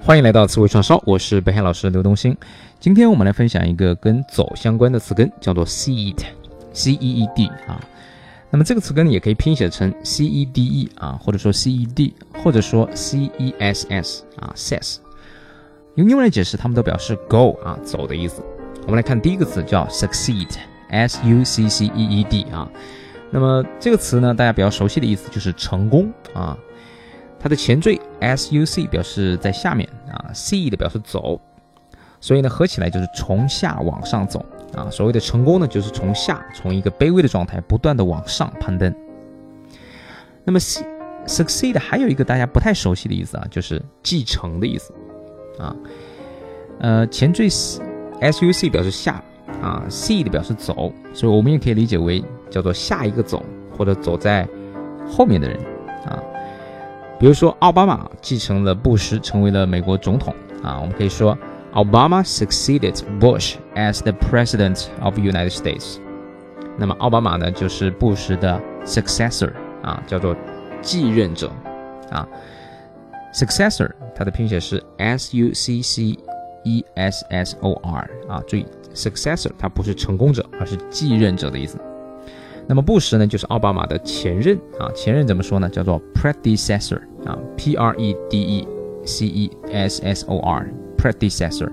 欢迎来到词汇串烧，我是北海老师刘东兴。今天我们来分享一个跟走相关的词根，叫做 seed，c e e d 啊。那么这个词根也可以拼写成 c e d e 啊，或者说 c e d，或者说 c e s s 啊，ses。用英文来解释，它们都表示 go 啊，走的意思。我们来看第一个词叫 succeed，s u c c e e d 啊。那么这个词呢，大家比较熟悉的意思就是成功啊。它的前缀 s u c 表示在下面啊，c 的表示走，所以呢合起来就是从下往上走啊。所谓的成功呢，就是从下从一个卑微的状态不断的往上攀登。那么 succeed 还有一个大家不太熟悉的意思啊，就是继承的意思啊。呃，前缀 s u c 表示下啊，c 的表示走，所以我们也可以理解为叫做下一个走或者走在后面的人。比如说，奥巴马继承了布什，成为了美国总统啊。我们可以说，Obama succeeded Bush as the president of United States。那么，奥巴马呢，就是布什的 successor 啊，叫做继任者啊。successor 它的拼写是 s u c c e s s o r 啊，注意，successor 它不是成功者，而是继任者的意思。那么布什呢，就是奥巴马的前任啊。前任怎么说呢？叫做 predecessor 啊，p r e d e c e s s o r，predecessor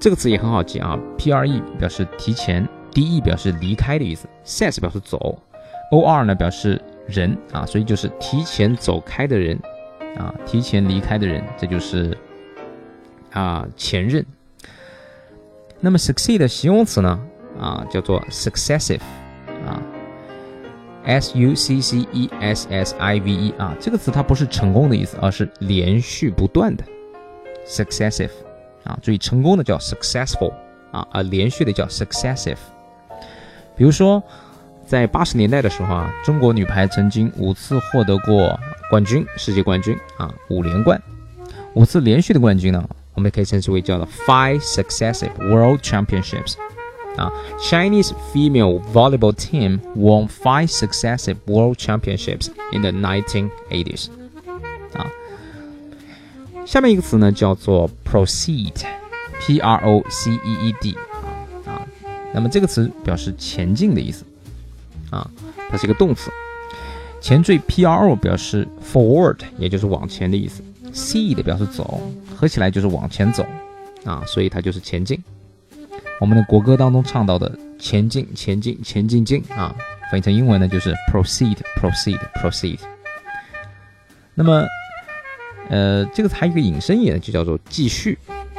这个词也很好记啊。p r e 表示提前，d e 表示离开的意思，ses 表示走，o r 呢表示人啊，所以就是提前走开的人啊，提前离开的人，这就是啊前任。那么 succeed 的形容词呢啊叫做 successive 啊。S u c c e s s i v e 啊，这个词它不是成功的意思，而是连续不断的，successive 啊，注意成功的叫 successful 啊，而连续的叫 successive。比如说，在八十年代的时候啊，中国女排曾经五次获得过冠军，世界冠军啊，五连冠，五次连续的冠军呢，我们可以称之为叫做 five successive world championships。啊，Chinese female volleyball team won five successive world championships in the 1980s。啊，下面一个词呢叫做 proceed，p r o c e e d 啊啊，那么这个词表示前进的意思啊，它是一个动词，前缀 p r o 表示 forward，也就是往前的意思，c 的表示走，合起来就是往前走啊，所以它就是前进。我们的国歌当中唱到的“前进，前进，前进进”啊，翻译成英文呢就是 “proceed，proceed，proceed”。那么，呃，这个还有一个引申义呢，就叫做“继续”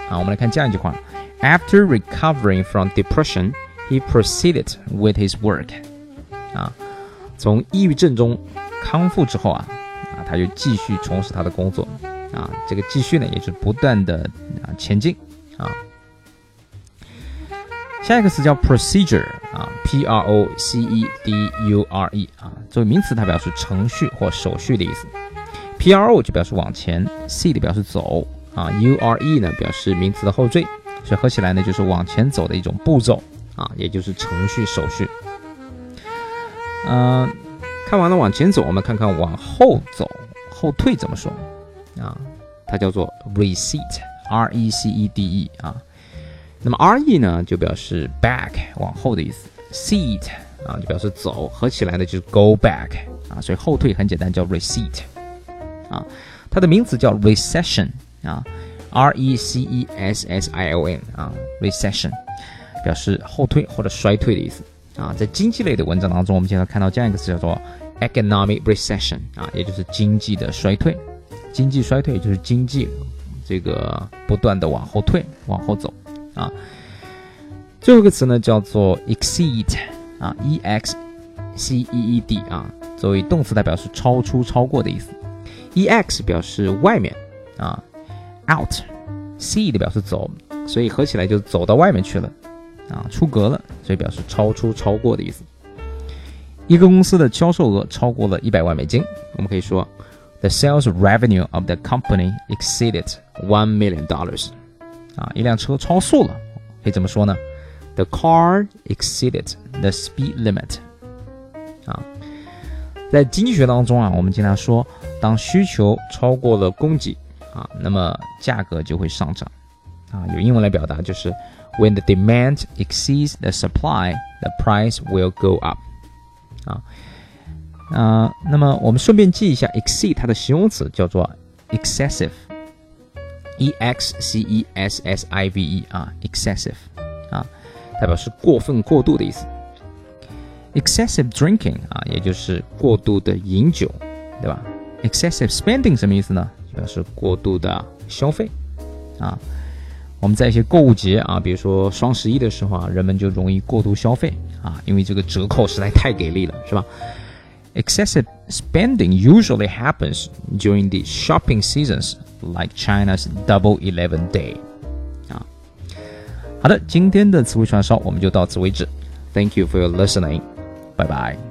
啊。我们来看这样一句话：“After recovering from depression, he proceeded with his work。”啊，从抑郁症中康复之后啊，啊，他就继续从事他的工作啊。这个“继续”呢，也是不断的啊前进啊。下一个词叫 procedure 啊，p r o c e d u r e 啊，作为名词它表示程序或手续的意思，p r o 就表示往前，c 的表示走啊，u r e 呢表示名词的后缀，所以合起来呢就是往前走的一种步骤啊，也就是程序手续。嗯，看完了往前走，我们看看往后走，后退怎么说啊？它叫做 recede，r e c e d e 啊。那么 R E 呢，就表示 back 往后的意思，seat 啊就表示走，合起来呢就是 go back 啊，所以后退很简单，叫 recede 啊。它的名词叫 recession 啊，R E C E S S I O N 啊，recession 表示后退或者衰退的意思啊。在经济类的文章当中，我们经常看到这样一个词叫做 economic recession 啊，也就是经济的衰退。经济衰退就是经济这个不断的往后退，往后走。啊，最后一个词呢叫做 exceed 啊，e x c e e d 啊，作为动词代表是超出、超过的意思。e x 表示外面啊，out，c 的表示走，所以合起来就走到外面去了啊，出格了，所以表示超出、超过的意思。一个公司的销售额超过了一百万美金，我们可以说 the sales revenue of the company exceeded one million dollars。啊，一辆车超速了，可以怎么说呢？The car exceeded the speed limit。啊，在经济学当中啊，我们经常说，当需求超过了供给，啊，那么价格就会上涨啊。用英文来表达就是 When the demand exceeds the supply, the price will go up。啊啊，那么我们顺便记一下，exceed 它的形容词叫做 excessive e x c e s s i v e 啊，excessive 啊，代表是过分、过度的意思。excessive drinking 啊，也就是过度的饮酒，对吧？excessive spending 什么意思呢？表示过度的消费啊。我们在一些购物节啊，比如说双十一的时候啊，人们就容易过度消费啊，因为这个折扣实在太给力了，是吧？Excessive spending usually happens during the shopping seasons like China's Double Eleven Day 啊。好的，今天的词汇串烧我们就到此为止。Thank you for your listening. Bye bye.